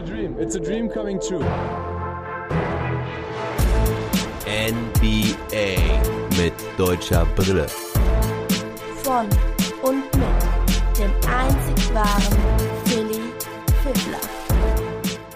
a dream. It's a dream coming true. NBA mit deutscher Brille. Von und mit dem einzig wahren Philly Fiddler.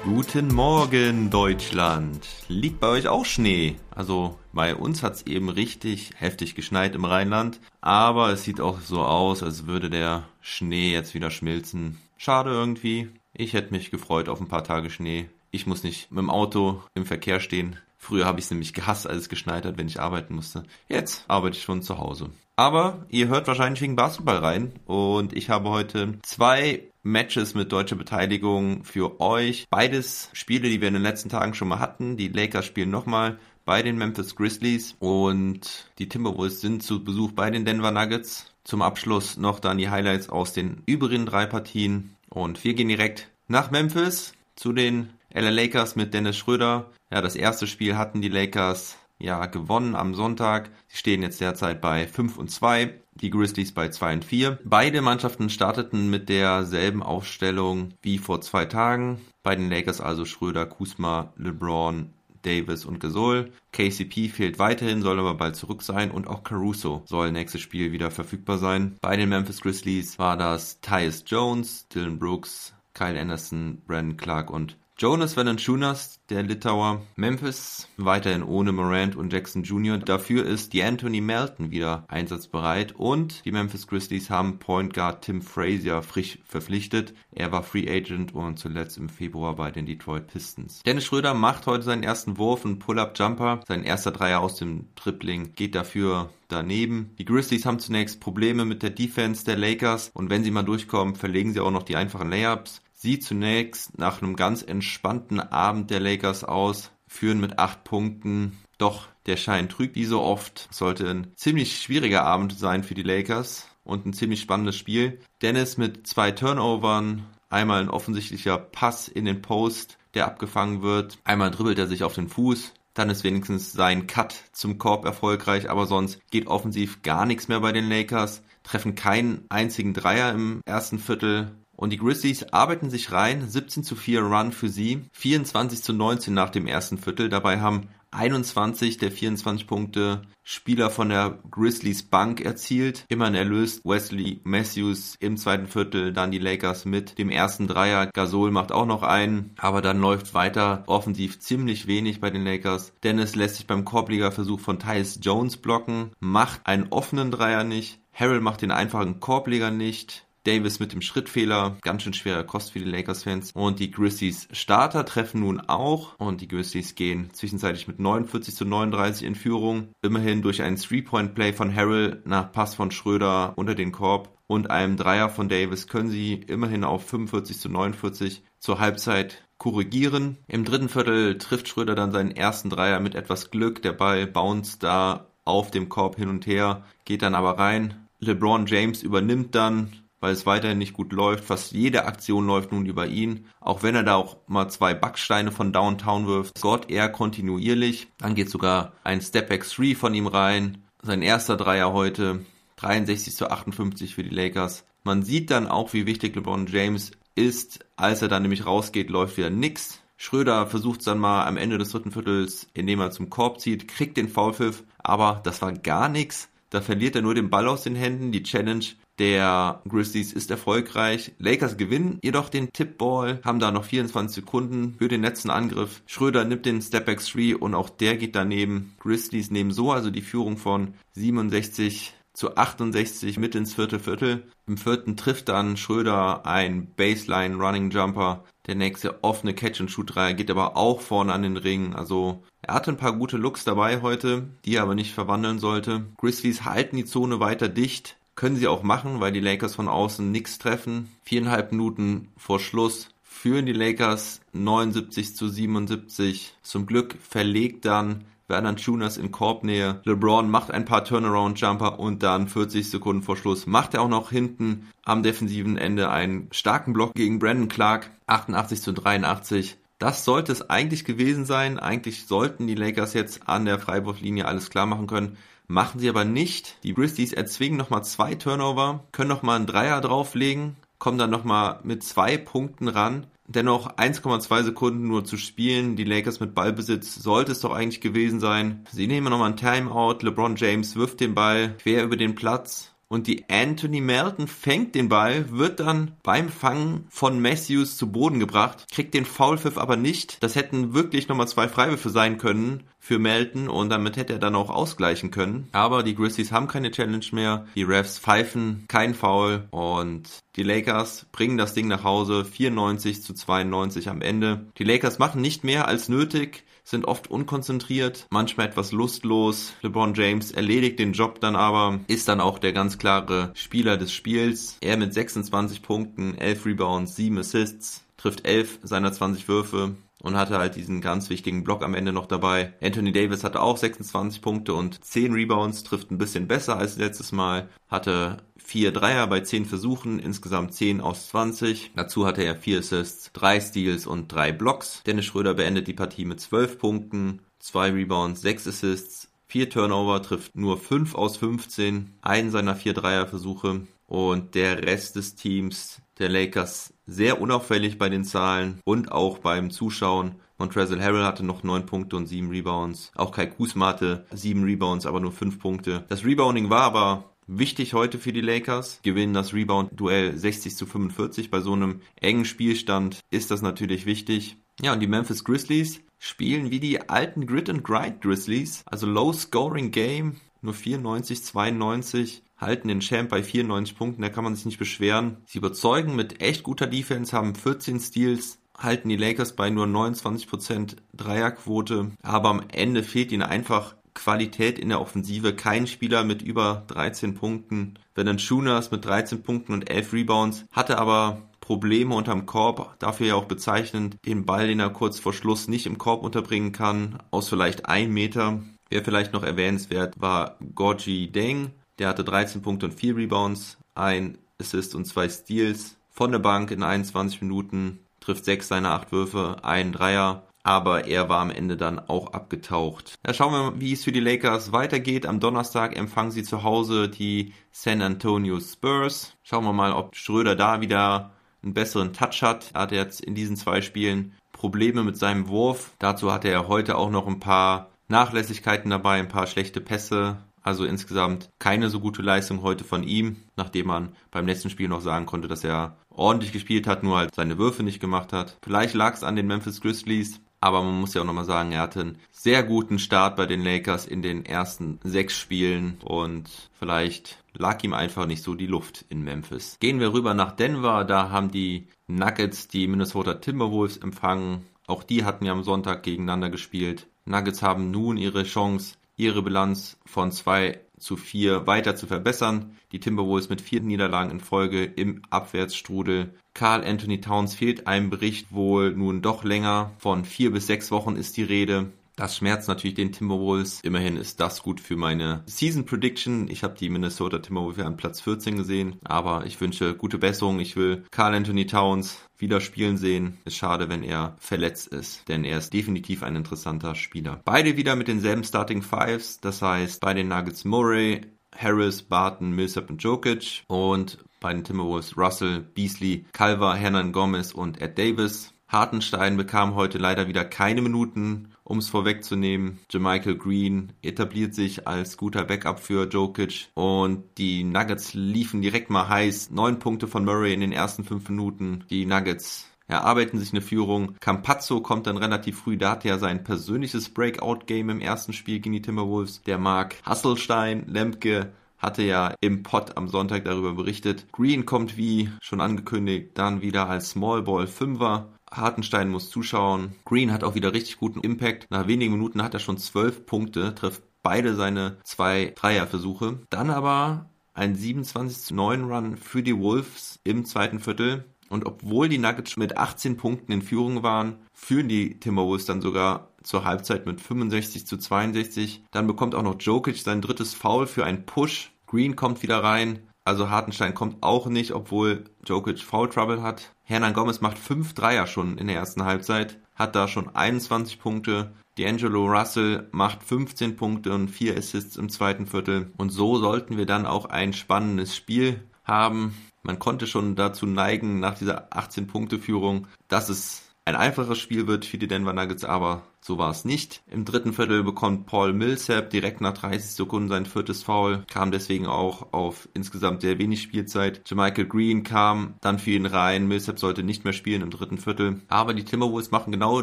Guten Morgen, Deutschland. Liegt bei euch auch Schnee? Also bei uns hat's eben richtig heftig geschneit im Rheinland, aber es sieht auch so aus, als würde der Schnee jetzt wieder schmilzen. Schade irgendwie. Ich hätte mich gefreut auf ein paar Tage Schnee. Ich muss nicht mit dem Auto im Verkehr stehen. Früher habe ich es nämlich gehasst, als es geschneit hat, wenn ich arbeiten musste. Jetzt arbeite ich schon zu Hause. Aber ihr hört wahrscheinlich wegen Basketball rein und ich habe heute zwei Matches mit deutscher Beteiligung für euch. Beides Spiele, die wir in den letzten Tagen schon mal hatten. Die Lakers spielen nochmal bei den Memphis Grizzlies und die Timberwolves sind zu Besuch bei den Denver Nuggets. Zum Abschluss noch dann die Highlights aus den übrigen drei Partien und wir gehen direkt nach Memphis zu den LA Lakers mit Dennis Schröder. Ja, das erste Spiel hatten die Lakers ja gewonnen am Sonntag. Sie stehen jetzt derzeit bei 5 und 2, die Grizzlies bei 2 und 4. Beide Mannschaften starteten mit derselben Aufstellung wie vor zwei Tagen. Bei den Lakers also Schröder, Kusma, LeBron, Davis und Gasol. KCP fehlt weiterhin, soll aber bald zurück sein und auch Caruso soll nächstes Spiel wieder verfügbar sein. Bei den Memphis Grizzlies war das Tyus Jones, Dylan Brooks, Kyle Anderson, Brandon Clark und Jonas Valanciunas, der Litauer. Memphis weiterhin ohne Morant und Jackson Jr. Dafür ist die Anthony Melton wieder einsatzbereit und die Memphis Grizzlies haben Point Guard Tim Frazier frisch verpflichtet. Er war Free Agent und zuletzt im Februar bei den Detroit Pistons. Dennis Schröder macht heute seinen ersten Wurf, einen Pull-Up-Jumper. Sein erster Dreier aus dem Tripling geht dafür daneben. Die Grizzlies haben zunächst Probleme mit der Defense der Lakers und wenn sie mal durchkommen, verlegen sie auch noch die einfachen Layups sieht zunächst nach einem ganz entspannten Abend der Lakers aus, führen mit acht Punkten. Doch der Schein trügt wie so oft. Sollte ein ziemlich schwieriger Abend sein für die Lakers und ein ziemlich spannendes Spiel. Dennis mit zwei Turnovern, einmal ein offensichtlicher Pass in den Post, der abgefangen wird. Einmal dribbelt er sich auf den Fuß. Dann ist wenigstens sein Cut zum Korb erfolgreich, aber sonst geht offensiv gar nichts mehr bei den Lakers. Treffen keinen einzigen Dreier im ersten Viertel und die Grizzlies arbeiten sich rein, 17 zu 4 Run für sie, 24 zu 19 nach dem ersten Viertel. Dabei haben 21 der 24 Punkte Spieler von der Grizzlies Bank erzielt. Immerhin erlöst Wesley Matthews im zweiten Viertel dann die Lakers mit dem ersten Dreier. Gasol macht auch noch einen, aber dann läuft weiter offensiv ziemlich wenig bei den Lakers. Dennis lässt sich beim Korblegerversuch von Tyus Jones blocken, macht einen offenen Dreier nicht. Harrell macht den einfachen Korbleger nicht. Davis mit dem Schrittfehler, ganz schön schwerer Kost für die Lakers-Fans. Und die Grizzlies Starter treffen nun auch und die Grizzlies gehen zwischenzeitlich mit 49 zu 39 in Führung. Immerhin durch einen Three-Point-Play von Harrell nach Pass von Schröder unter den Korb und einem Dreier von Davis können sie immerhin auf 45 zu 49 zur Halbzeit korrigieren. Im dritten Viertel trifft Schröder dann seinen ersten Dreier mit etwas Glück. Der Ball bounced da auf dem Korb hin und her, geht dann aber rein. LeBron James übernimmt dann weil es weiterhin nicht gut läuft. Fast jede Aktion läuft nun über ihn. Auch wenn er da auch mal zwei Backsteine von Downtown wirft, Gott eher kontinuierlich. Dann geht sogar ein Stepback 3 von ihm rein. Sein erster Dreier heute. 63 zu 58 für die Lakers. Man sieht dann auch, wie wichtig LeBron James ist. Als er dann nämlich rausgeht, läuft wieder nix. Schröder versucht es dann mal am Ende des dritten Viertels, indem er zum Korb zieht, kriegt den Foulpfiff, aber das war gar nichts. Da verliert er nur den Ball aus den Händen. Die Challenge der Grizzlies ist erfolgreich. Lakers gewinnen jedoch den Tipball, haben da noch 24 Sekunden für den letzten Angriff. Schröder nimmt den Stepback 3 und auch der geht daneben. Grizzlies nehmen so also die Führung von 67 zu 68 mit ins vierte Viertel. Im vierten trifft dann Schröder ein Baseline Running Jumper. Der nächste offene Catch-and-Shoot-Dreier geht aber auch vorne an den Ring. Also er hatte ein paar gute Looks dabei heute, die er aber nicht verwandeln sollte. Grizzlies halten die Zone weiter dicht. Können sie auch machen, weil die Lakers von außen nichts treffen. Viereinhalb Minuten vor Schluss führen die Lakers 79 zu 77. Zum Glück verlegt dann Werner Tunas in Korbnähe. LeBron macht ein paar Turnaround-Jumper und dann 40 Sekunden vor Schluss macht er auch noch hinten am defensiven Ende einen starken Block gegen Brandon Clark. 88 zu 83. Das sollte es eigentlich gewesen sein. Eigentlich sollten die Lakers jetzt an der Freiwurflinie alles klar machen können. Machen sie aber nicht. Die Grizzlies erzwingen nochmal zwei Turnover, können nochmal einen Dreier drauflegen, kommen dann nochmal mit zwei Punkten ran. Dennoch 1,2 Sekunden nur zu spielen. Die Lakers mit Ballbesitz sollte es doch eigentlich gewesen sein. Sie nehmen nochmal ein Timeout. LeBron James wirft den Ball quer über den Platz und die Anthony Melton fängt den Ball, wird dann beim Fangen von Matthews zu Boden gebracht, kriegt den Foulpfiff aber nicht. Das hätten wirklich nochmal zwei Freiwürfe sein können für Melton und damit hätte er dann auch ausgleichen können. Aber die Grizzlies haben keine Challenge mehr. Die Refs pfeifen kein Foul und die Lakers bringen das Ding nach Hause 94 zu 92 am Ende. Die Lakers machen nicht mehr als nötig sind oft unkonzentriert, manchmal etwas lustlos. LeBron James erledigt den Job dann aber, ist dann auch der ganz klare Spieler des Spiels. Er mit 26 Punkten, 11 Rebounds, 7 Assists, trifft 11 seiner 20 Würfe und hatte halt diesen ganz wichtigen Block am Ende noch dabei. Anthony Davis hatte auch 26 Punkte und 10 Rebounds, trifft ein bisschen besser als letztes Mal, hatte vier Dreier bei zehn Versuchen, insgesamt 10 aus 20. Dazu hatte er vier Assists, drei Steals und drei Blocks. Dennis Schröder beendet die Partie mit 12 Punkten, zwei Rebounds, sechs Assists, vier Turnover, trifft nur 5 aus 15, einen seiner vier Dreierversuche und der Rest des Teams der Lakers sehr unauffällig bei den Zahlen und auch beim Zuschauen. Montrezl Harrell hatte noch 9 Punkte und 7 Rebounds. Auch Kai Kusma hatte 7 Rebounds, aber nur 5 Punkte. Das Rebounding war aber Wichtig heute für die Lakers, gewinnen das Rebound-Duell 60 zu 45. Bei so einem engen Spielstand ist das natürlich wichtig. Ja, und die Memphis Grizzlies spielen wie die alten Grit and Grind Grizzlies, also Low Scoring Game, nur 94, 92, halten den Champ bei 94 Punkten, da kann man sich nicht beschweren. Sie überzeugen mit echt guter Defense, haben 14 Steals, halten die Lakers bei nur 29% Dreierquote, aber am Ende fehlt ihnen einfach Qualität in der Offensive. Kein Spieler mit über 13 Punkten. Vernon Schooners mit 13 Punkten und 11 Rebounds hatte aber Probleme unterm Korb, dafür ja auch bezeichnend, den Ball, den er kurz vor Schluss nicht im Korb unterbringen kann, aus vielleicht ein Meter. Wer vielleicht noch erwähnenswert war Gorgi Deng, der hatte 13 Punkte und 4 Rebounds, ein Assist und zwei Steals von der Bank in 21 Minuten, trifft 6 seiner 8 Würfe, ein Dreier aber er war am Ende dann auch abgetaucht. Ja, schauen wir mal, wie es für die Lakers weitergeht. Am Donnerstag empfangen sie zu Hause die San Antonio Spurs. Schauen wir mal, ob Schröder da wieder einen besseren Touch hat. Er hatte jetzt in diesen zwei Spielen Probleme mit seinem Wurf. Dazu hatte er heute auch noch ein paar Nachlässigkeiten dabei, ein paar schlechte Pässe. Also insgesamt keine so gute Leistung heute von ihm, nachdem man beim letzten Spiel noch sagen konnte, dass er ordentlich gespielt hat, nur halt seine Würfe nicht gemacht hat. Vielleicht lag es an den Memphis Grizzlies, aber man muss ja auch nochmal sagen, er hatte einen sehr guten Start bei den Lakers in den ersten sechs Spielen und vielleicht lag ihm einfach nicht so die Luft in Memphis. Gehen wir rüber nach Denver, da haben die Nuggets die Minnesota Timberwolves empfangen. Auch die hatten ja am Sonntag gegeneinander gespielt. Nuggets haben nun ihre Chance, ihre Bilanz von zwei zu 4 weiter zu verbessern. Die Timberwolves mit vier Niederlagen in Folge im Abwärtsstrudel. Carl Anthony Towns fehlt einem Bericht wohl nun doch länger. Von vier bis sechs Wochen ist die Rede. Das schmerzt natürlich den Timberwolves. Immerhin ist das gut für meine Season Prediction. Ich habe die Minnesota Timberwolves an Platz 14 gesehen, aber ich wünsche gute Besserung. Ich will Carl Anthony Towns wieder spielen sehen. Ist schade, wenn er verletzt ist, denn er ist definitiv ein interessanter Spieler. Beide wieder mit denselben Starting Fives, das heißt bei den Nuggets Murray, Harris, Barton, Millsap und Jokic und bei den Timberwolves Russell, Beasley, Calva, Hernan Gomez und Ed Davis. Hartenstein bekam heute leider wieder keine Minuten, um es vorwegzunehmen. Jermichael Green etabliert sich als guter Backup für Jokic und die Nuggets liefen direkt mal heiß. Neun Punkte von Murray in den ersten fünf Minuten. Die Nuggets erarbeiten sich eine Führung. Campazzo kommt dann relativ früh, da hat er sein persönliches Breakout-Game im ersten Spiel gegen die Timberwolves. Der Mark Hasselstein, Lemke, hatte ja im Pod am Sonntag darüber berichtet. Green kommt wie schon angekündigt dann wieder als Small Ball Fünfer Hartenstein muss zuschauen. Green hat auch wieder richtig guten Impact. Nach wenigen Minuten hat er schon zwölf Punkte, trifft beide seine zwei Dreierversuche. Dann aber ein 27 zu 9 Run für die Wolves im zweiten Viertel. Und obwohl die Nuggets mit 18 Punkten in Führung waren, führen die Timberwolves dann sogar zur Halbzeit mit 65 zu 62. Dann bekommt auch noch Jokic sein drittes Foul für einen Push. Green kommt wieder rein, also Hartenstein kommt auch nicht, obwohl Jokic Foul Trouble hat. Hernan Gomez macht fünf Dreier schon in der ersten Halbzeit, hat da schon 21 Punkte. D'Angelo Russell macht 15 Punkte und vier Assists im zweiten Viertel. Und so sollten wir dann auch ein spannendes Spiel haben. Man konnte schon dazu neigen, nach dieser 18-Punkte-Führung, dass es ein einfaches Spiel wird für die Denver Nuggets, aber so war es nicht. Im dritten Viertel bekommt Paul Millsap direkt nach 30 Sekunden sein viertes Foul, kam deswegen auch auf insgesamt sehr wenig Spielzeit. Michael Green kam dann für ihn rein. Millsap sollte nicht mehr spielen im dritten Viertel. Aber die Timberwolves machen genau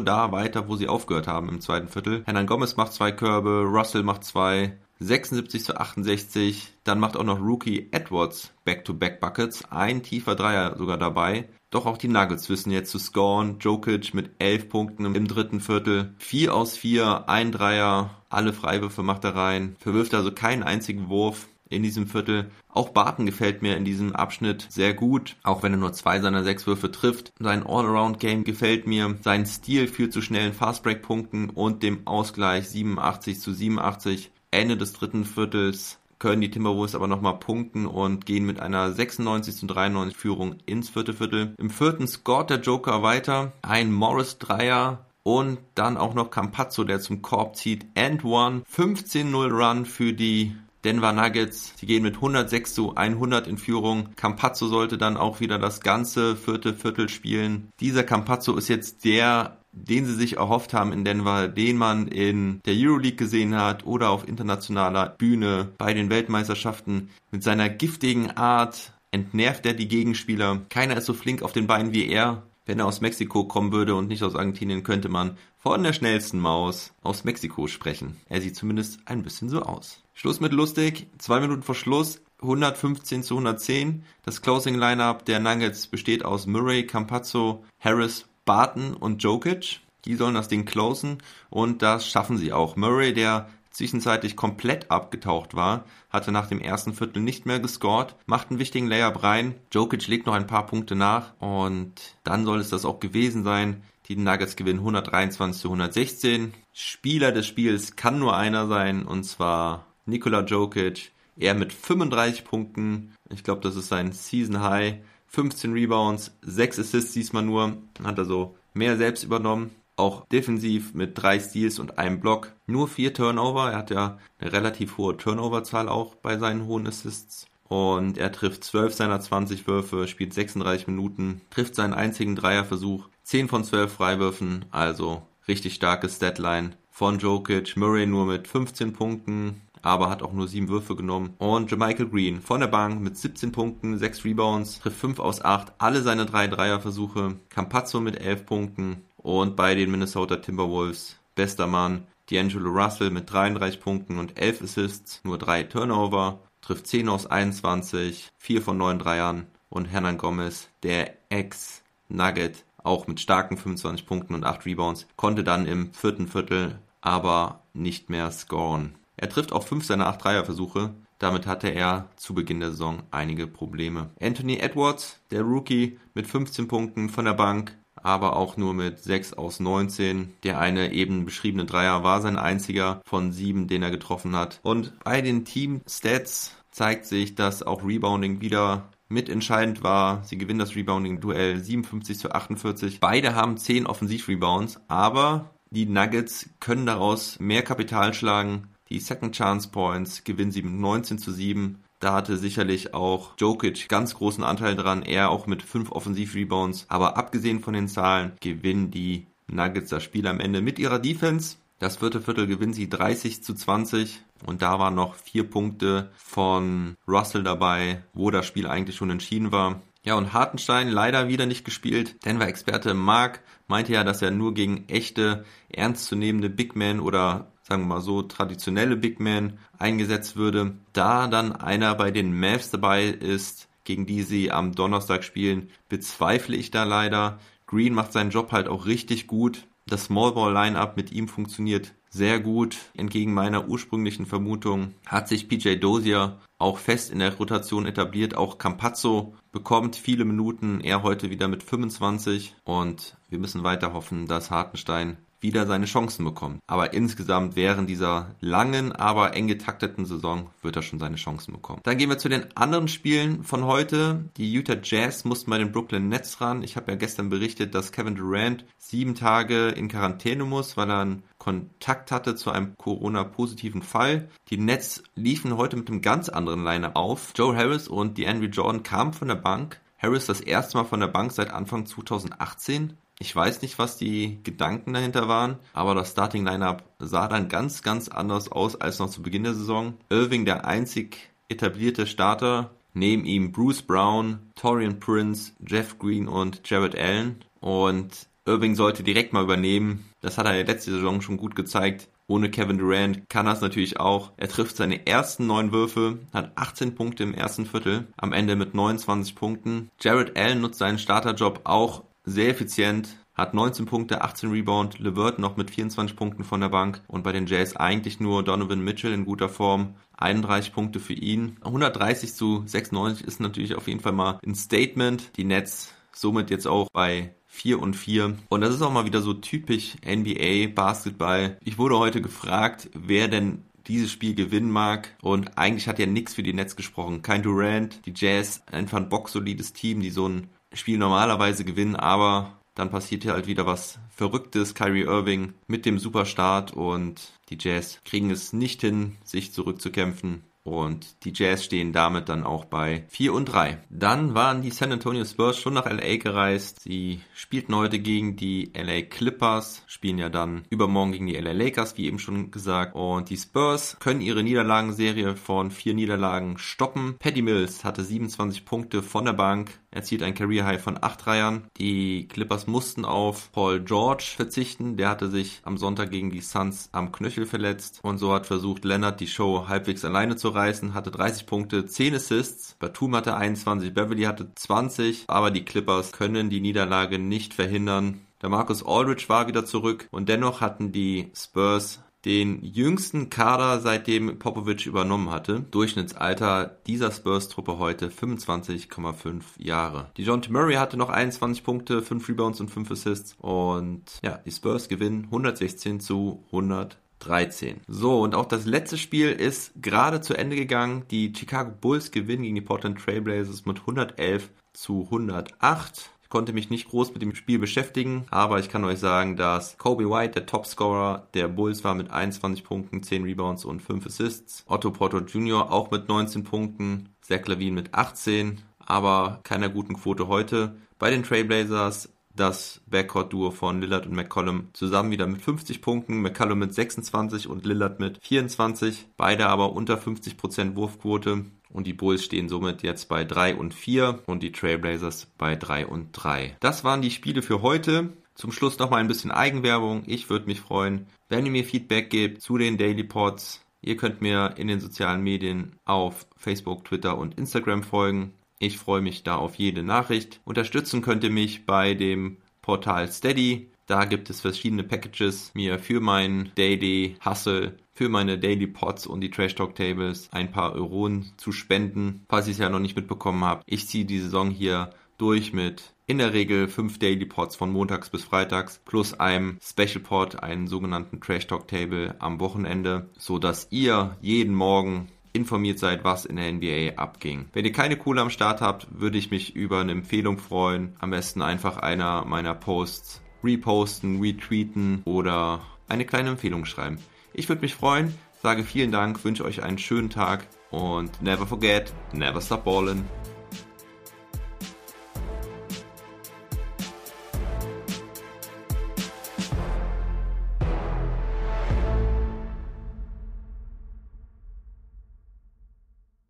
da weiter, wo sie aufgehört haben im zweiten Viertel. Hernan Gomez macht zwei Körbe, Russell macht zwei, 76 zu 68. Dann macht auch noch Rookie Edwards Back-to-Back-Buckets. Ein tiefer Dreier sogar dabei. Doch auch die Nuggets wissen jetzt zu scoren. Jokic mit 11 Punkten im dritten Viertel. 4 aus 4, ein Dreier, alle Freiwürfe macht er rein. Verwirft also keinen einzigen Wurf in diesem Viertel. Auch Barton gefällt mir in diesem Abschnitt sehr gut, auch wenn er nur zwei seiner sechs Würfe trifft. Sein All-Around-Game gefällt mir. Sein Stil führt zu schnellen Fastbreak-Punkten und dem Ausgleich 87 zu 87. Ende des dritten Viertels können die Timberwolves aber nochmal punkten und gehen mit einer 96 zu 93 Führung ins vierte Viertel. Im vierten scoret der Joker weiter. Ein Morris Dreier und dann auch noch Campazzo, der zum Korb zieht. And one. 15-0 Run für die Denver Nuggets. Sie gehen mit 106 zu 100 in Führung. Campazzo sollte dann auch wieder das ganze vierte Viertel spielen. Dieser Campazzo ist jetzt der den sie sich erhofft haben in Denver, den man in der Euroleague gesehen hat oder auf internationaler Bühne bei den Weltmeisterschaften. Mit seiner giftigen Art entnervt er die Gegenspieler. Keiner ist so flink auf den Beinen wie er. Wenn er aus Mexiko kommen würde und nicht aus Argentinien, könnte man von der schnellsten Maus aus Mexiko sprechen. Er sieht zumindest ein bisschen so aus. Schluss mit lustig. Zwei Minuten vor Schluss. 115 zu 110. Das Closing Lineup der Nuggets besteht aus Murray, Campazzo, Harris Barton und Jokic. Die sollen das Ding closen und das schaffen sie auch. Murray, der zwischenzeitlich komplett abgetaucht war, hatte nach dem ersten Viertel nicht mehr gescored, macht einen wichtigen Layup rein. Jokic legt noch ein paar Punkte nach und dann soll es das auch gewesen sein. Die Nuggets gewinnen 123 zu 116. Spieler des Spiels kann nur einer sein und zwar Nikola Jokic. Er mit 35 Punkten. Ich glaube, das ist sein Season High. 15 Rebounds, 6 Assists diesmal nur, hat also mehr selbst übernommen. Auch defensiv mit drei Steals und einem Block. Nur vier Turnover. Er hat ja eine relativ hohe Turnoverzahl auch bei seinen hohen Assists. Und er trifft 12 seiner 20 Würfe, spielt 36 Minuten, trifft seinen einzigen Dreierversuch, 10 von 12 Freiwürfen, also richtig starkes Deadline von Jokic. Murray nur mit 15 Punkten, aber hat auch nur sieben Würfe genommen. Und Jermichael Green von der Bank mit 17 Punkten, 6 Rebounds, trifft 5 aus 8, alle seine drei Dreierversuche. Campazzo mit 11 Punkten und bei den Minnesota Timberwolves bester Mann D'Angelo Russell mit 33 Punkten und 11 Assists, nur 3 Turnover, trifft 10 aus 21, 4 von 9 Dreiern und Hernan Gomez, der Ex-Nugget, auch mit starken 25 Punkten und 8 Rebounds, konnte dann im vierten Viertel aber nicht mehr scoren. Er trifft auch fünf seiner acht Dreierversuche. Damit hatte er zu Beginn der Saison einige Probleme. Anthony Edwards, der Rookie, mit 15 Punkten von der Bank, aber auch nur mit 6 aus 19. Der eine eben beschriebene Dreier war sein einziger von sieben, den er getroffen hat. Und bei den Team-Stats zeigt sich, dass auch Rebounding wieder mitentscheidend war. Sie gewinnen das Rebounding-Duell 57 zu 48. Beide haben 10 Offensiv-Rebounds, aber die Nuggets können daraus mehr Kapital schlagen die Second Chance Points gewinnen sie mit 19 zu 7. Da hatte sicherlich auch Jokic ganz großen Anteil dran, er auch mit 5 Offensiv-Rebounds. Aber abgesehen von den Zahlen gewinnen die Nuggets das Spiel am Ende mit ihrer Defense. Das vierte Viertel gewinnen sie 30 zu 20 und da waren noch vier Punkte von Russell dabei, wo das Spiel eigentlich schon entschieden war. Ja, und Hartenstein leider wieder nicht gespielt. Denver-Experte Mark meinte ja, dass er nur gegen echte, ernstzunehmende Big Men oder sagen wir mal so, traditionelle Big Man eingesetzt würde. Da dann einer bei den Mavs dabei ist, gegen die sie am Donnerstag spielen, bezweifle ich da leider. Green macht seinen Job halt auch richtig gut. Das Smallball-Line-Up mit ihm funktioniert sehr gut. Entgegen meiner ursprünglichen Vermutung hat sich PJ Dozier auch fest in der Rotation etabliert. Auch Campazzo bekommt viele Minuten. Er heute wieder mit 25. Und wir müssen weiter hoffen, dass Hartenstein wieder seine Chancen bekommt. Aber insgesamt während dieser langen, aber eng getakteten Saison wird er schon seine Chancen bekommen. Dann gehen wir zu den anderen Spielen von heute. Die Utah Jazz mussten bei den Brooklyn Nets ran. Ich habe ja gestern berichtet, dass Kevin Durant sieben Tage in Quarantäne muss, weil er einen Kontakt hatte zu einem Corona-positiven Fall. Die Nets liefen heute mit einem ganz anderen Line auf. Joe Harris und die Andrew Jordan kamen von der Bank. Harris das erste Mal von der Bank seit Anfang 2018. Ich weiß nicht, was die Gedanken dahinter waren, aber das Starting Lineup sah dann ganz, ganz anders aus als noch zu Beginn der Saison. Irving der einzig etablierte Starter, neben ihm Bruce Brown, Torian Prince, Jeff Green und Jared Allen. Und Irving sollte direkt mal übernehmen. Das hat er letzte Saison schon gut gezeigt. Ohne Kevin Durant kann er es natürlich auch. Er trifft seine ersten neun Würfe, hat 18 Punkte im ersten Viertel, am Ende mit 29 Punkten. Jared Allen nutzt seinen Starterjob auch sehr effizient, hat 19 Punkte, 18 Rebound, LeVert noch mit 24 Punkten von der Bank und bei den Jazz eigentlich nur Donovan Mitchell in guter Form. 31 Punkte für ihn. 130 zu 96 ist natürlich auf jeden Fall mal ein Statement. Die Nets somit jetzt auch bei 4 und 4. Und das ist auch mal wieder so typisch NBA Basketball. Ich wurde heute gefragt, wer denn dieses Spiel gewinnen mag. Und eigentlich hat ja nichts für die Nets gesprochen. Kein Durant, die Jazz, einfach ein boxsolides Team, die so ein Spiel normalerweise gewinnen, aber dann passiert hier halt wieder was Verrücktes. Kyrie Irving mit dem Superstart und die Jazz kriegen es nicht hin, sich zurückzukämpfen. Und die Jazz stehen damit dann auch bei 4 und 3. Dann waren die San Antonio Spurs schon nach LA gereist. Sie spielten heute gegen die LA Clippers, spielen ja dann übermorgen gegen die LA Lakers, wie eben schon gesagt. Und die Spurs können ihre Niederlagenserie von vier Niederlagen stoppen. Paddy Mills hatte 27 Punkte von der Bank, erzielt ein Career High von 8 Dreiern. Die Clippers mussten auf Paul George verzichten. Der hatte sich am Sonntag gegen die Suns am Knöchel verletzt. Und so hat versucht Leonard die Show halbwegs alleine zu reißen, hatte 30 Punkte, 10 Assists, Batum hatte 21, Beverly hatte 20, aber die Clippers können die Niederlage nicht verhindern. Der Marcus Aldridge war wieder zurück und dennoch hatten die Spurs den jüngsten Kader, seitdem Popovic übernommen hatte. Durchschnittsalter dieser Spurs-Truppe heute 25,5 Jahre. Die John Murray hatte noch 21 Punkte, 5 Rebounds und 5 Assists. Und ja, die Spurs gewinnen 116 zu 100 13. So, und auch das letzte Spiel ist gerade zu Ende gegangen. Die Chicago Bulls gewinnen gegen die Portland Trailblazers mit 111 zu 108 Ich konnte mich nicht groß mit dem Spiel beschäftigen, aber ich kann euch sagen, dass Kobe White, der Topscorer der Bulls, war mit 21 Punkten, 10 Rebounds und 5 Assists. Otto Porto Jr. auch mit 19 Punkten, Zach Levine mit 18, aber keiner guten Quote heute. Bei den Trailblazers das Backcourt-Duo von Lillard und McCollum zusammen wieder mit 50 Punkten, McCollum mit 26 und Lillard mit 24, beide aber unter 50% Wurfquote und die Bulls stehen somit jetzt bei 3 und 4 und die Trailblazers bei 3 und 3. Das waren die Spiele für heute. Zum Schluss nochmal ein bisschen Eigenwerbung. Ich würde mich freuen, wenn ihr mir Feedback gebt zu den Daily Pods. Ihr könnt mir in den sozialen Medien auf Facebook, Twitter und Instagram folgen. Ich freue mich da auf jede Nachricht. Unterstützen könnt ihr mich bei dem Portal Steady. Da gibt es verschiedene Packages, mir für meinen Daily Hustle, für meine Daily Pots und die Trash Talk Tables ein paar Euronen zu spenden, falls ihr es ja noch nicht mitbekommen habt. Ich ziehe die Saison hier durch mit in der Regel fünf Daily Pots von montags bis freitags plus einem Special Pot, einen sogenannten Trash Talk Table am Wochenende, so dass ihr jeden Morgen informiert seid, was in der NBA abging. Wenn ihr keine Kohle am Start habt, würde ich mich über eine Empfehlung freuen. Am besten einfach einer meiner Posts reposten, retweeten oder eine kleine Empfehlung schreiben. Ich würde mich freuen, sage vielen Dank, wünsche euch einen schönen Tag und never forget, never stop ballin'.